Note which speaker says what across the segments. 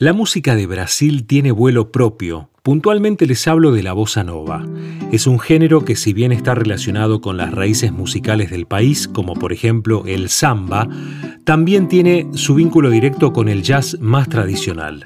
Speaker 1: La música de Brasil tiene vuelo propio. Puntualmente les hablo de la bossa nova. Es un género que si bien está relacionado con las raíces musicales del país, como por ejemplo el samba, también tiene su vínculo directo con el jazz más tradicional.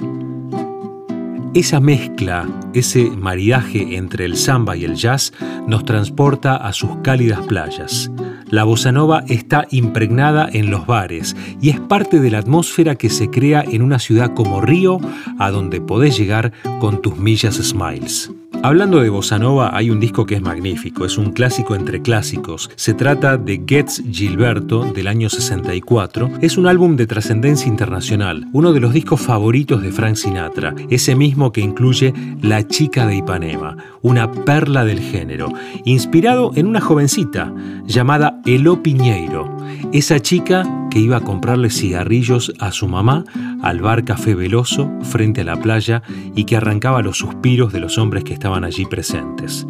Speaker 1: Esa mezcla, ese maridaje entre el samba y el jazz nos transporta a sus cálidas playas. La bossa nova está impregnada en los bares y es parte de la atmósfera que se crea en una ciudad como Río, a donde podés llegar con tus millas smiles. Hablando de bossa nova, hay un disco que es magnífico, es un clásico entre clásicos. Se trata de Gets Gilberto del año 64. Es un álbum de trascendencia internacional, uno de los discos favoritos de Frank Sinatra, ese mismo que incluye La chica de Ipanema, una perla del género, inspirado en una jovencita llamada Elo Piñeiro, esa chica que iba a comprarle cigarrillos a su mamá al bar Café Veloso frente a la playa y que arrancaba los suspiros de los hombres que estaban allí presentes.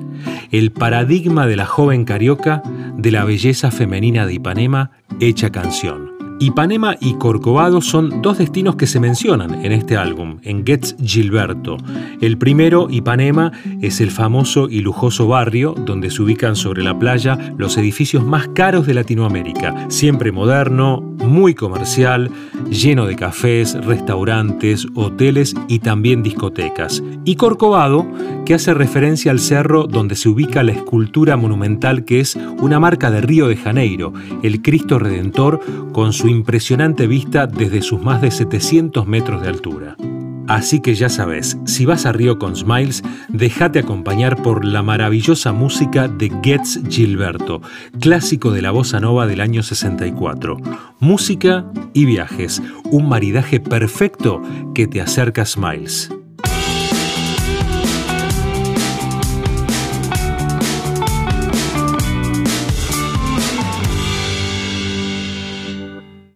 Speaker 1: El paradigma de la joven carioca, de la belleza femenina de Ipanema, hecha canción. Ipanema y Corcovado son dos destinos que se mencionan en este álbum, en Gets Gilberto. El primero, Ipanema, es el famoso y lujoso barrio donde se ubican sobre la playa los edificios más caros de Latinoamérica, siempre moderno, muy comercial, lleno de cafés, restaurantes, hoteles y también discotecas. Y Corcovado, que hace referencia al cerro donde se ubica la escultura monumental que es una marca de Río de Janeiro, el Cristo Redentor con su impresionante vista desde sus más de 700 metros de altura. Así que ya sabes, si vas a Río con Smiles, déjate acompañar por la maravillosa música de Getz Gilberto, clásico de la bossa nova del año 64. Música y viajes, un maridaje perfecto que te acerca Smiles.